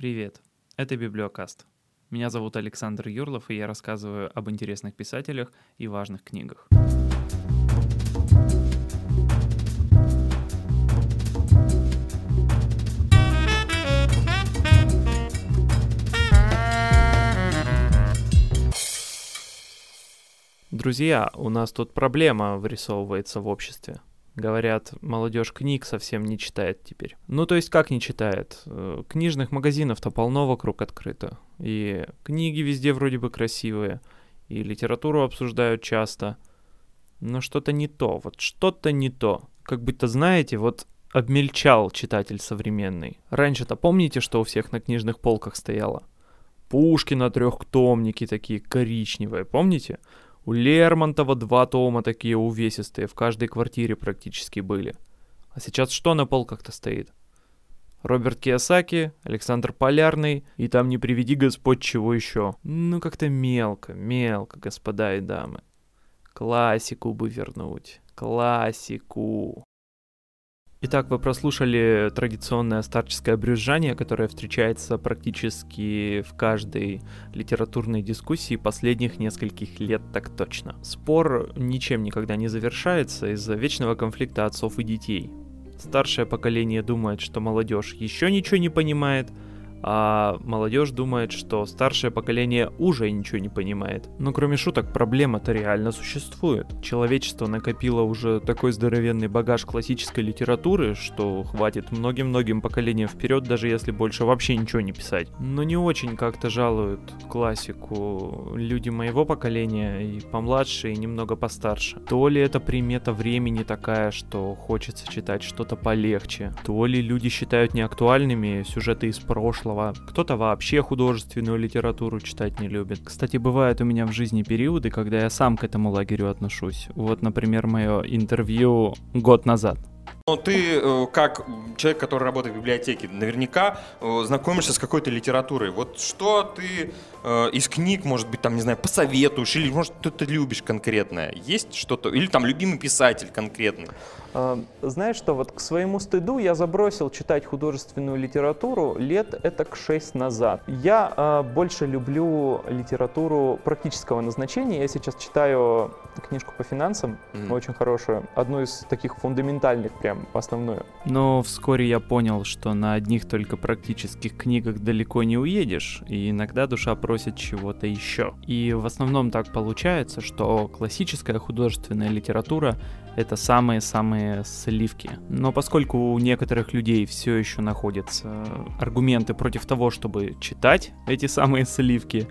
Привет, это Библиокаст. Меня зовут Александр Юрлов, и я рассказываю об интересных писателях и важных книгах. Друзья, у нас тут проблема вырисовывается в обществе. Говорят, молодежь книг совсем не читает теперь. Ну, то есть как не читает? Э, книжных магазинов-то полно вокруг открыто. И книги везде вроде бы красивые. И литературу обсуждают часто. Но что-то не то, вот что-то не то. Как будто, знаете, вот обмельчал читатель современный. Раньше-то помните, что у всех на книжных полках стояло? Пушкина трехтомники такие коричневые, помните? У Лермонтова два тома такие увесистые, в каждой квартире практически были. А сейчас что на полках-то стоит? Роберт Киосаки, Александр Полярный, и там не приведи Господь чего еще. Ну как-то мелко, мелко, господа и дамы. Классику бы вернуть. Классику. Итак, вы прослушали традиционное старческое брюзжание, которое встречается практически в каждой литературной дискуссии последних нескольких лет так точно. Спор ничем никогда не завершается из-за вечного конфликта отцов и детей. Старшее поколение думает, что молодежь еще ничего не понимает, а молодежь думает, что старшее поколение уже ничего не понимает. Но кроме шуток, проблема-то реально существует. Человечество накопило уже такой здоровенный багаж классической литературы, что хватит многим-многим поколениям вперед, даже если больше вообще ничего не писать. Но не очень как-то жалуют классику люди моего поколения и помладше, и немного постарше. То ли это примета времени такая, что хочется читать что-то полегче, то ли люди считают неактуальными сюжеты из прошлого, прошлого. Кто-то вообще художественную литературу читать не любит. Кстати, бывают у меня в жизни периоды, когда я сам к этому лагерю отношусь. Вот, например, мое интервью год назад. Но ты, э, как человек, который работает в библиотеке, наверняка э, знакомишься с какой-то литературой. Вот что ты э, из книг, может быть, там, не знаю, посоветуешь, или, может, что-то любишь конкретное? Есть что-то? Или там любимый писатель конкретный? А, знаешь что, вот к своему стыду я забросил читать художественную литературу лет это к 6 назад. Я э, больше люблю литературу практического назначения. Я сейчас читаю книжку по финансам, mm-hmm. очень хорошую, одну из таких фундаментальных прям, основную. Но вскоре я понял, что на одних только практических книгах далеко не уедешь, и иногда душа просит чего-то еще. И в основном так получается, что классическая художественная литература это самые-самые сливки. Но поскольку у некоторых людей все еще находятся аргументы против того, чтобы читать эти самые сливки,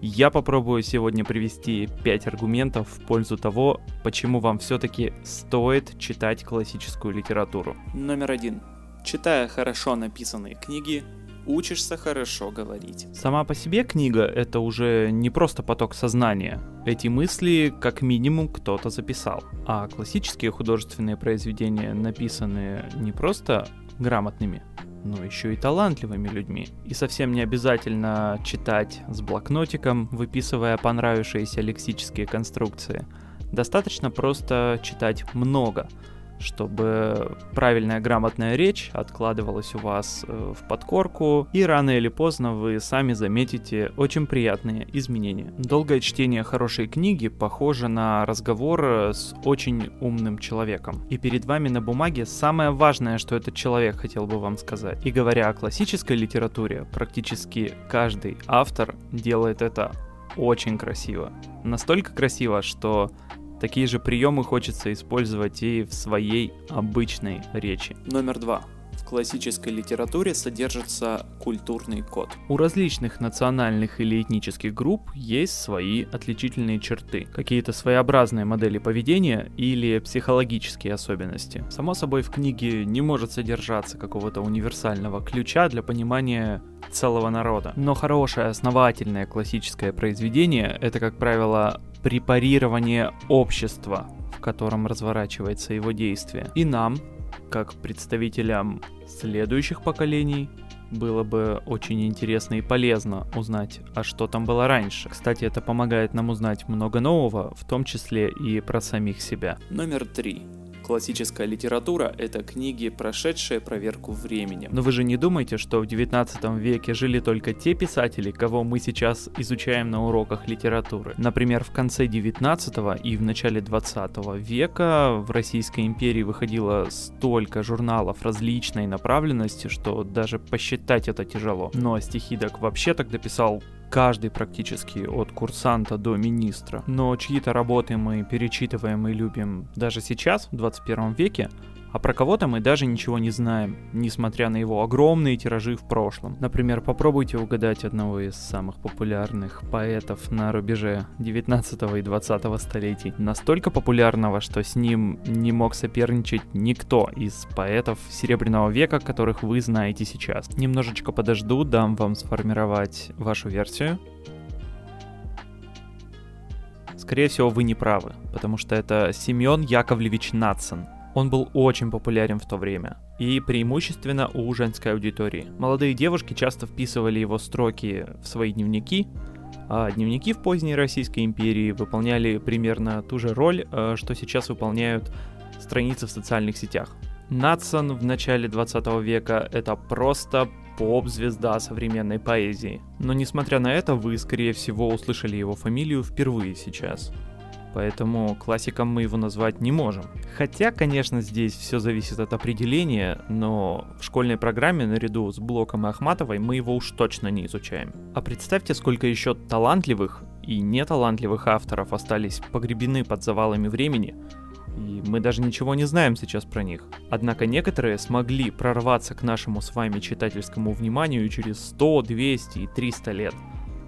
я попробую сегодня привести 5 аргументов в пользу того, почему вам все-таки стоит читать классическую литературу. Номер один. Читая хорошо написанные книги, учишься хорошо говорить. Сама по себе книга — это уже не просто поток сознания. Эти мысли как минимум кто-то записал. А классические художественные произведения написаны не просто грамотными, но еще и талантливыми людьми. И совсем не обязательно читать с блокнотиком, выписывая понравившиеся лексические конструкции. Достаточно просто читать много — чтобы правильная грамотная речь откладывалась у вас э, в подкорку, и рано или поздно вы сами заметите очень приятные изменения. Долгое чтение хорошей книги похоже на разговор э, с очень умным человеком. И перед вами на бумаге самое важное, что этот человек хотел бы вам сказать. И говоря о классической литературе, практически каждый автор делает это очень красиво. Настолько красиво, что Такие же приемы хочется использовать и в своей обычной речи. Номер два. В классической литературе содержится культурный код. У различных национальных или этнических групп есть свои отличительные черты, какие-то своеобразные модели поведения или психологические особенности. Само собой, в книге не может содержаться какого-то универсального ключа для понимания целого народа. Но хорошее основательное классическое произведение — это, как правило, препарирование общества, в котором разворачивается его действие. И нам, как представителям следующих поколений, было бы очень интересно и полезно узнать, а что там было раньше. Кстати, это помогает нам узнать много нового, в том числе и про самих себя. Номер три. Классическая литература – это книги, прошедшие проверку временем. Но вы же не думаете, что в 19 веке жили только те писатели, кого мы сейчас изучаем на уроках литературы? Например, в конце 19 и в начале 20 века в Российской империи выходило столько журналов различной направленности, что даже посчитать это тяжело. Но стихи так вообще тогда писал каждый практически, от курсанта до министра. Но чьи-то работы мы перечитываем и любим даже сейчас, в 21 веке, а про кого-то мы даже ничего не знаем, несмотря на его огромные тиражи в прошлом. Например, попробуйте угадать одного из самых популярных поэтов на рубеже 19 и 20 столетий. Настолько популярного, что с ним не мог соперничать никто из поэтов Серебряного века, которых вы знаете сейчас. Немножечко подожду, дам вам сформировать вашу версию. Скорее всего, вы не правы, потому что это Семен Яковлевич Нацин. Он был очень популярен в то время, и преимущественно у женской аудитории. Молодые девушки часто вписывали его строки в свои дневники, а дневники в поздней Российской империи выполняли примерно ту же роль, э, что сейчас выполняют страницы в социальных сетях. Натсон в начале 20 века это просто поп-звезда современной поэзии. Но несмотря на это, вы, скорее всего, услышали его фамилию впервые сейчас поэтому классиком мы его назвать не можем. Хотя, конечно, здесь все зависит от определения, но в школьной программе наряду с Блоком и Ахматовой мы его уж точно не изучаем. А представьте, сколько еще талантливых и неталантливых авторов остались погребены под завалами времени, и мы даже ничего не знаем сейчас про них. Однако некоторые смогли прорваться к нашему с вами читательскому вниманию через 100, 200 и 300 лет.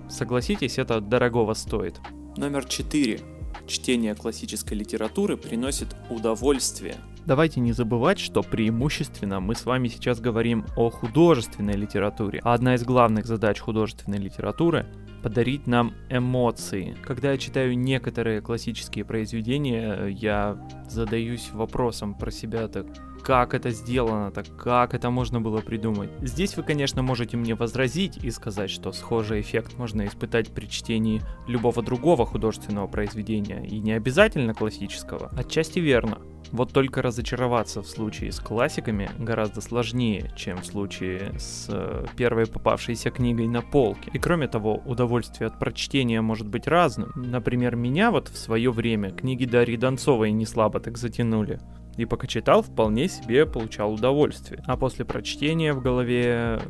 Согласитесь, это дорогого стоит. Номер 4. Чтение классической литературы приносит удовольствие. Давайте не забывать, что преимущественно мы с вами сейчас говорим о художественной литературе. А одна из главных задач художественной литературы подарить нам эмоции. Когда я читаю некоторые классические произведения, я задаюсь вопросом про себя так, как это сделано, так как это можно было придумать. Здесь вы, конечно, можете мне возразить и сказать, что схожий эффект можно испытать при чтении любого другого художественного произведения, и не обязательно классического. Отчасти верно. Вот только разочароваться в случае с классиками гораздо сложнее, чем в случае с э, первой попавшейся книгой на полке. И кроме того, удовольствие от прочтения может быть разным. Например, меня вот в свое время книги Дарьи Донцовой не слабо так затянули и пока читал, вполне себе получал удовольствие. А после прочтения в голове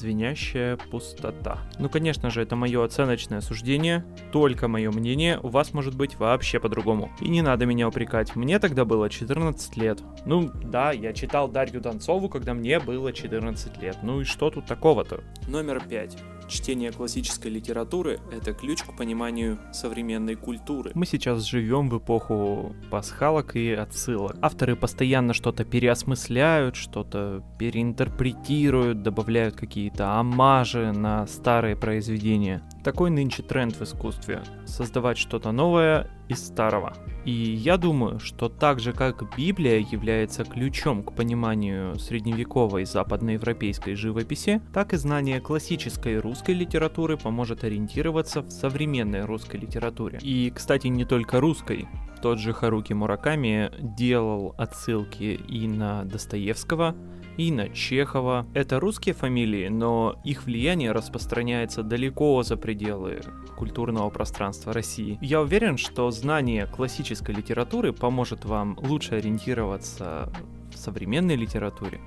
звенящая пустота. Ну, конечно же, это мое оценочное суждение, только мое мнение, у вас может быть вообще по-другому. И не надо меня упрекать, мне тогда было 14 лет. Ну, да, я читал Дарью Донцову, когда мне было 14 лет. Ну и что тут такого-то? Номер 5. Чтение классической литературы – это ключ к пониманию современной культуры. Мы сейчас живем в эпоху пасхалок и отсылок. Авторы постоянно что-то переосмысляют, что-то переинтерпретируют, добавляют какие-то амажи на старые произведения. Такой нынче тренд в искусстве – создавать что-то новое из старого. И я думаю, что так же как Библия является ключом к пониманию средневековой западноевропейской живописи, так и знание классической русской литературы поможет ориентироваться в современной русской литературе. И, кстати, не только русской. Тот же Харуки Мураками делал отсылки и на Достоевского, Инна Чехова. Это русские фамилии, но их влияние распространяется далеко за пределы культурного пространства России. Я уверен, что знание классической литературы поможет вам лучше ориентироваться в современной литературе.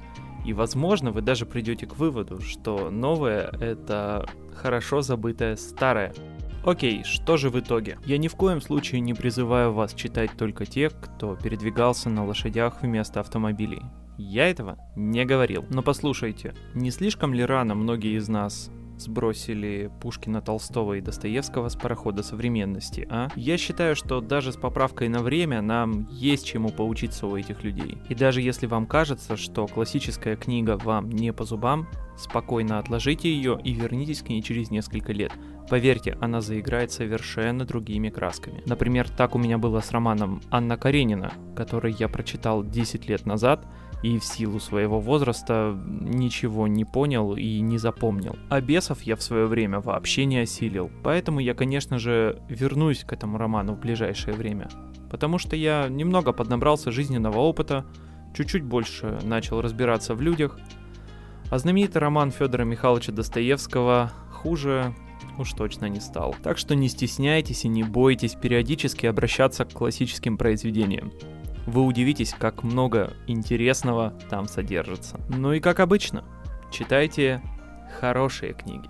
И, возможно, вы даже придете к выводу, что новое — это хорошо забытое старое. Окей, что же в итоге? Я ни в коем случае не призываю вас читать только тех, кто передвигался на лошадях вместо автомобилей. Я этого не говорил. Но послушайте, не слишком ли рано многие из нас сбросили Пушкина, Толстого и Достоевского с парохода современности, а? Я считаю, что даже с поправкой на время нам есть чему поучиться у этих людей. И даже если вам кажется, что классическая книга вам не по зубам, спокойно отложите ее и вернитесь к ней через несколько лет. Поверьте, она заиграет совершенно другими красками. Например, так у меня было с романом Анна Каренина, который я прочитал 10 лет назад, и в силу своего возраста ничего не понял и не запомнил. А бесов я в свое время вообще не осилил, поэтому я, конечно же, вернусь к этому роману в ближайшее время потому что я немного поднабрался жизненного опыта, чуть-чуть больше начал разбираться в людях, а знаменитый роман Федора Михайловича Достоевского хуже уж точно не стал. Так что не стесняйтесь и не бойтесь периодически обращаться к классическим произведениям. Вы удивитесь, как много интересного там содержится. Ну и как обычно, читайте хорошие книги.